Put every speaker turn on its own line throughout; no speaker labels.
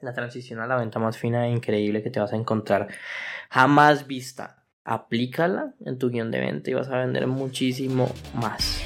la transición a la venta más fina e increíble que te vas a encontrar jamás vista. Aplícala en tu guion de venta y vas a vender muchísimo más.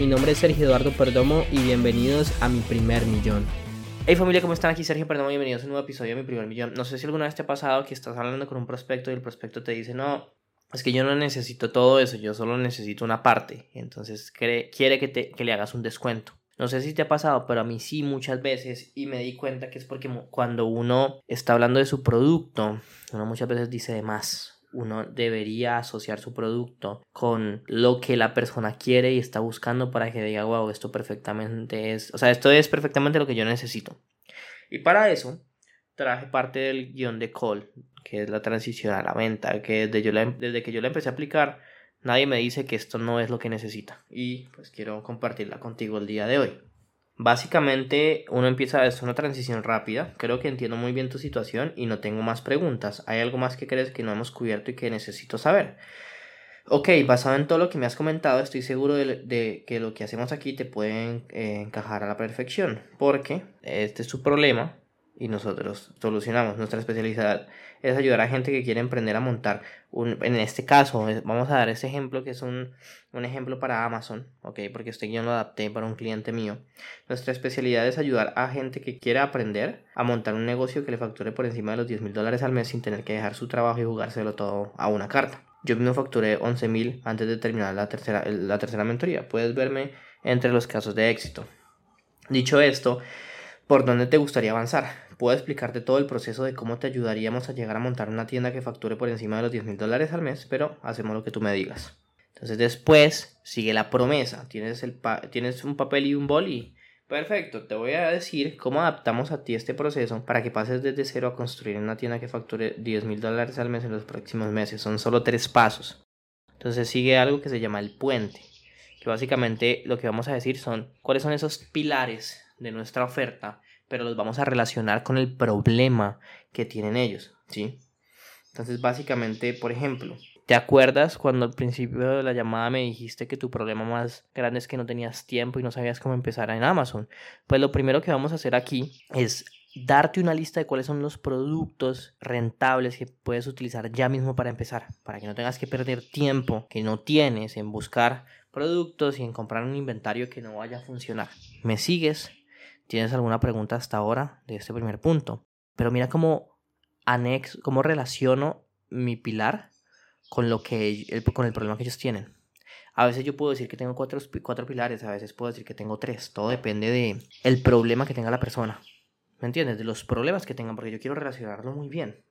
Mi nombre es Sergio Eduardo Perdomo y bienvenidos a mi primer millón.
Hey familia, ¿cómo están? Aquí Sergio Perdomo, bienvenidos a un nuevo episodio de mi primer millón. No sé si alguna vez te ha pasado que estás hablando con un prospecto y el prospecto te dice, no, es que yo no necesito todo eso, yo solo necesito una parte. Entonces quiere que, te, que le hagas un descuento. No sé si te ha pasado, pero a mí sí muchas veces y me di cuenta que es porque cuando uno está hablando de su producto, uno muchas veces dice de más uno debería asociar su producto con lo que la persona quiere y está buscando para que diga, wow, esto perfectamente es, o sea, esto es perfectamente lo que yo necesito. Y para eso traje parte del guion de Call, que es la transición a la venta, que desde, yo em, desde que yo la empecé a aplicar, nadie me dice que esto no es lo que necesita. Y pues quiero compartirla contigo el día de hoy. Básicamente uno empieza, es una transición rápida, creo que entiendo muy bien tu situación y no tengo más preguntas. ¿Hay algo más que crees que no hemos cubierto y que necesito saber? Ok, basado en todo lo que me has comentado, estoy seguro de, que lo que hacemos aquí te puede eh, encajar a la perfección, porque este es su problema y nosotros solucionamos. Nuestra especialidad es ayudar a gente que quiere emprender a montar un, en este caso, vamos a dar ese ejemplo que es un, un ejemplo para Amazon, ok, porque este guion lo adapté para un cliente mío. Nuestra especialidad es ayudar a gente que quiere aprender a montar un negocio que le facture por encima de los 10 mil dólares al mes sin tener que dejar su trabajo y jugárselo todo a una carta. Yo mismo facturé 11 mil antes de terminar la tercera, la tercera mentoría. Puedes verme entre los casos de éxito. Dicho esto, ¿por dónde te gustaría avanzar? Puedo explicarte todo el proceso de cómo te ayudaríamos a llegar a montar una tienda que facture por encima de los 10 mil dólares al mes, pero hacemos lo que tú me digas. Entonces después sigue la promesa. Tienes, el tienes un papel y un boli. Perfecto, te voy a decir cómo adaptamos a ti este proceso para que pases desde cero a construir una tienda que facture 10 mil dólares al mes en los próximos meses. Son solo tres pasos. Entonces sigue algo que se llama el puente, que básicamente lo que vamos a decir son cuáles son esos pilares de nuestra oferta pero los vamos a relacionar con el problema que tienen ellos, ¿sí? Entonces, básicamente, por ejemplo, ¿te acuerdas cuando al principio de la llamada me dijiste que tu problema más grande es que no tenías tiempo y no sabías cómo empezar en Amazon? Pues lo primero que vamos a hacer aquí es darte una lista de cuáles son los productos rentables que puedes utilizar ya mismo para empezar, para que no tengas que perder tiempo que no tienes en buscar productos y en comprar un inventario que no vaya a funcionar. ¿Me sigues? ¿Tienes alguna pregunta hasta ahora de este primer punto? Pero mira cómo anexo, cómo relaciono mi pilar con lo que el, con el problema que ellos tienen. A veces yo puedo decir que tengo cuatro, cuatro pilares, a veces puedo decir que tengo tres. Todo depende de el problema que tenga la persona. ¿Me entiendes? De los problemas que tengan, porque yo quiero relacionarlo muy bien.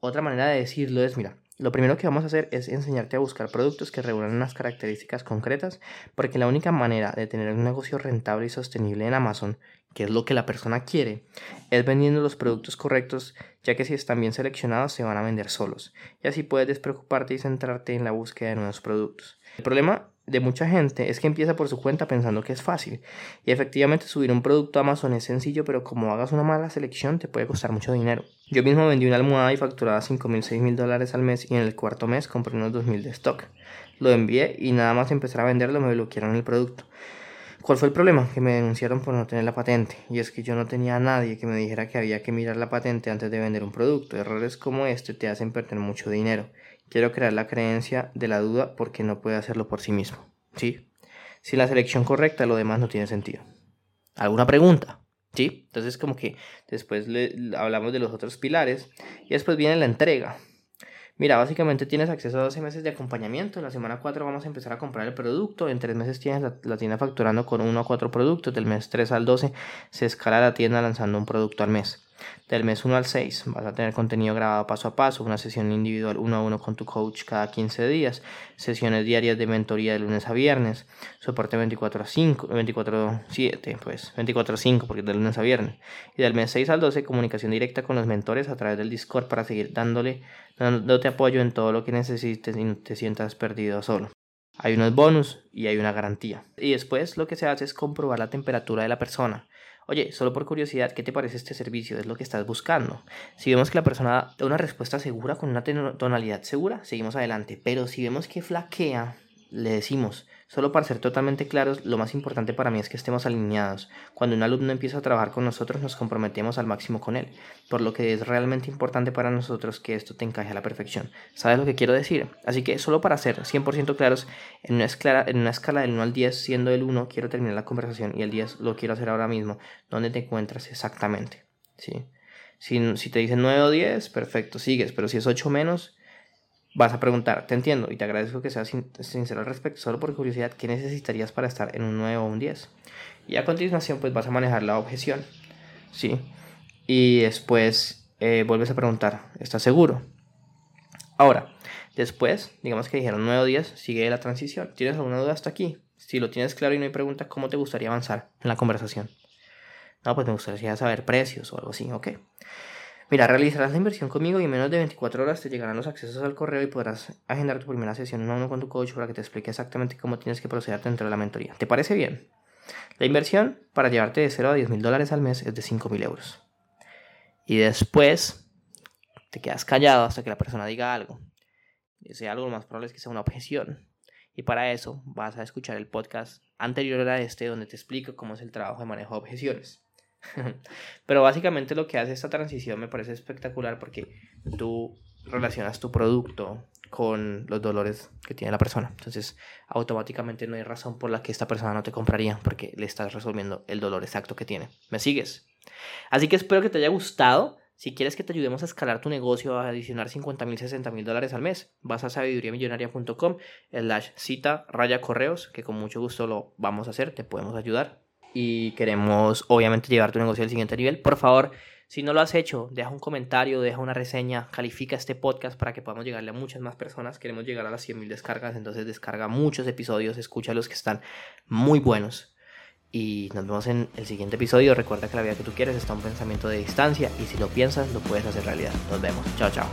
Otra manera de decirlo es, mira, lo primero que vamos a hacer es enseñarte a buscar productos que reúnan unas características concretas, porque la única manera de tener un negocio rentable y sostenible en Amazon, que es lo que la persona quiere, es vendiendo los productos correctos, ya que si están bien seleccionados se van a vender solos, y así puedes despreocuparte y centrarte en la búsqueda de nuevos productos. El problema de mucha gente es que empieza por su cuenta pensando que es fácil. Y efectivamente subir un producto a Amazon es sencillo, pero como hagas una mala selección te puede costar mucho dinero. Yo mismo vendí una almohada y facturaba 5 mil, 6 mil dólares al mes y en el cuarto mes compré unos 2 mil de stock. Lo envié y nada más empezar a venderlo me bloquearon el producto. ¿Cuál fue el problema? Que me denunciaron por no tener la patente. Y es que yo no tenía a nadie que me dijera que había que mirar la patente antes de vender un producto. Errores como este te hacen perder mucho dinero. Quiero crear la creencia de la duda porque no puede hacerlo por sí mismo. ¿Sí? Si la selección correcta, lo demás no tiene sentido. ¿Alguna pregunta? ¿Sí? Entonces como que después le, hablamos de los otros pilares y después viene la entrega. Mira, básicamente tienes acceso a 12 meses de acompañamiento. En la semana 4 vamos a empezar a comprar el producto. En 3 meses tienes la, la, tienda facturando con 1 a 4 productos. Del mes 3 al 12 se escala la tienda lanzando un producto al mes. Del mes 1 al 6 vas a tener contenido grabado paso a paso, una sesión individual uno a uno con tu coach cada 15 días, sesiones diarias de mentoría de lunes a viernes, soporte 24 a 5, 24 7, pues 24 a 5 porque es de lunes a viernes. Y del mes 6 al 12 comunicación directa con los mentores a través del Discord para seguir dándole dándote apoyo en todo lo que necesites y no te sientas perdido solo. Hay unos bonus y hay una garantía. Y después lo que se hace es comprobar la temperatura de la persona. Oye, solo por curiosidad, ¿qué te parece este servicio? ¿Es lo que estás buscando? Si vemos que la persona da una respuesta segura con una tonalidad segura, seguimos adelante. Pero si vemos que flaquea, le decimos, Solo para ser totalmente claros, lo más importante para mí es que estemos alineados. Cuando un alumno empieza a trabajar con nosotros, nos comprometemos al máximo con él, por lo que es realmente importante para nosotros que esto te encaje a la perfección. ¿Sabes lo que quiero decir? Así que solo para ser 100% claros, en una, escala, del 1 al 10, siendo el 1, quiero terminar la conversación y el 10 lo quiero hacer ahora mismo. ¿Dónde te encuentras exactamente? ¿Sí? Si, si te dicen 9 o 10, perfecto, sigues, pero si es 8 menos, Vas a preguntar, te entiendo y te agradezco que seas sincero al respecto, solo por curiosidad, ¿qué necesitarías para estar en un 9 o un 10? Y a continuación, pues vas a manejar la objeción, ¿sí? Y después eh, vuelves a preguntar, ¿estás seguro? Ahora, después, digamos que dijeron 9 o 10, sigue la transición. ¿Tienes alguna duda hasta aquí? Si lo tienes claro y no hay pregunta, ¿cómo te gustaría avanzar en la conversación? No, pues me gustaría saber precios o algo así, ok. Mira, realizarás la inversión conmigo y en menos de 24 horas te llegarán los accesos al correo y podrás agendar tu primera sesión uno a uno con tu coach para que te explique exactamente cómo tienes que proceder dentro de la mentoría. ¿Te parece bien? La inversión para llevarte de 0 a 10 mil dólares al mes es de 5 mil euros. Y después te quedas callado hasta que la persona diga algo. Y algo más probable es que sea una objeción. Y para eso vas a escuchar el podcast anterior a este donde te explico cómo es el trabajo de manejo de objeciones. Pero básicamente lo que hace esta transición me parece espectacular porque tú relacionas tu producto con los dolores que tiene la persona. Entonces, automáticamente no hay razón por la que esta persona no te compraría porque le estás resolviendo el dolor exacto que tiene. ¿Me sigues? Así que espero que te haya gustado. Si quieres que te ayudemos a escalar tu negocio, a adicionar 50 mil, 60 mil dólares al mes, vas a sabiduriamillonaria.com, slash cita, raya correos, que con mucho gusto lo vamos a hacer, te podemos ayudar y queremos obviamente llevar tu negocio al siguiente nivel, por favor, si no lo has hecho, deja un comentario, deja una reseña, califica este podcast para que podamos llegarle a muchas más personas. Queremos llegar a las 100.000 descargas, entonces descarga muchos episodios, escucha los que están muy buenos. Y nos vemos en el siguiente episodio. Recuerda que la vida que tú quieres está un pensamiento de distancia y si lo piensas lo puedes hacer realidad. Nos vemos. Chao, chao.